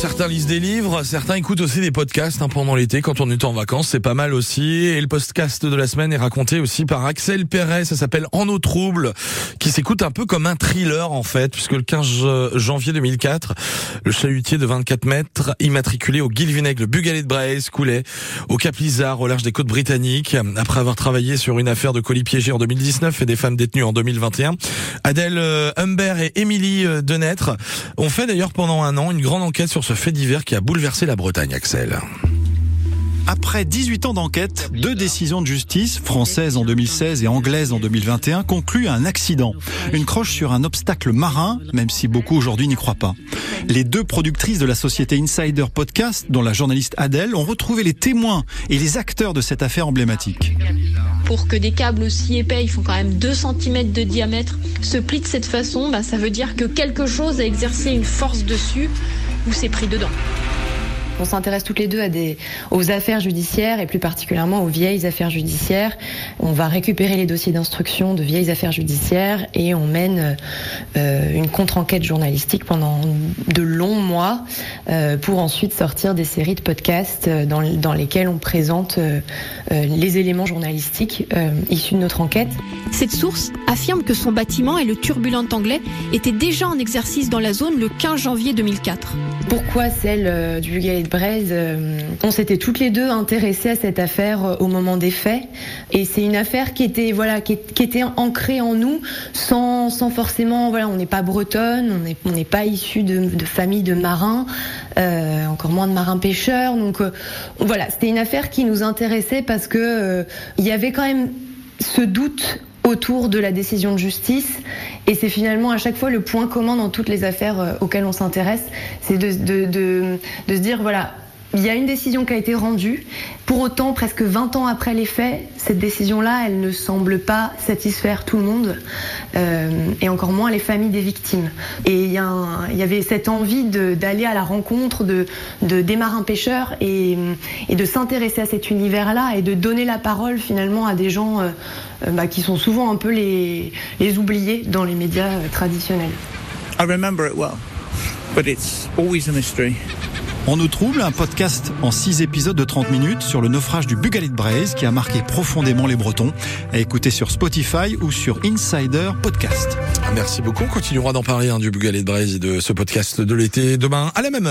certains lisent des livres, certains écoutent aussi des podcasts hein, pendant l'été quand on est en vacances, c'est pas mal aussi. Et le podcast de la semaine est raconté aussi par Axel Perret, ça s'appelle En eau trouble, qui s'écoute un peu comme un thriller en fait, puisque le 15 janvier 2004, le chalutier de 24 mètres, immatriculé au Guilvinec, le Bugalet de Braise, coulait au Cap Lizard, au large des côtes britanniques. Après avoir travaillé sur une affaire de colis piégés en 2019 et des femmes détenues en 2021, Adèle euh, Humbert et Émilie euh, Denêtre ont fait d'ailleurs pendant un an une grande enquête sur ce fait divers qui a bouleversé la Bretagne, Axel. Après 18 ans d'enquête, deux décisions de justice, françaises en 2016 et anglaises en 2021, concluent à un accident. Une croche sur un obstacle marin, même si beaucoup aujourd'hui n'y croient pas. Les deux productrices de la société Insider Podcast, dont la journaliste Adèle, ont retrouvé les témoins et les acteurs de cette affaire emblématique. Pour que des câbles aussi épais, ils font quand même 2 cm de diamètre, se plient de cette façon, bah, ça veut dire que quelque chose a exercé une force dessus ou s'est pris dedans. On s'intéresse toutes les deux à des, aux affaires judiciaires et plus particulièrement aux vieilles affaires judiciaires. On va récupérer les dossiers d'instruction de vieilles affaires judiciaires et on mène euh, une contre-enquête journalistique pendant de longs mois euh, pour ensuite sortir des séries de podcasts euh, dans, dans lesquels on présente euh, les éléments journalistiques issus de notre enquête. Cette source affirme que son bâtiment et le turbulent anglais étaient déjà en exercice dans la zone le 15 janvier 2004. Pourquoi celle du Braise euh, On s'était toutes les deux intéressées à cette affaire euh, au moment des faits, et c'est une affaire qui était voilà qui, était ancrée en nous, sans, sans forcément voilà on n'est pas bretonne, on n'est pas issu de, de famille de marins, euh, encore moins de marins pêcheurs, donc euh, voilà c'était une affaire qui nous intéressait parce que euh, il y avait quand même ce doute autour de la décision de justice. Et c'est finalement à chaque fois le point commun dans toutes les affaires euh, auxquelles on s'intéresse, c'est de, de, de, de se dire, voilà, il y a une décision qui a été rendue. Pour autant, presque 20 ans après les faits, cette décision-là, elle ne semble pas satisfaire tout le monde, euh, et encore moins les familles des victimes. Et il y, avait cette envie d'aller à la rencontre de, de, des marins pêcheurs et, de s'intéresser à cet univers-là et de donner la parole finalement à des gens euh, bah, qui sont souvent un peu les, les oubliés dans les médias euh, traditionnels. I remember it well, but it's always a mystery. On nous trouble, un podcast en 6 épisodes de 30 minutes sur le naufrage du Bugalet de Braise qui a marqué profondément les Bretons. À écouter sur Spotify ou sur Insider Podcast. Merci beaucoup. On continuera d'en parler hein, du Bugalet de Braise et de ce podcast de l'été demain à la même heure.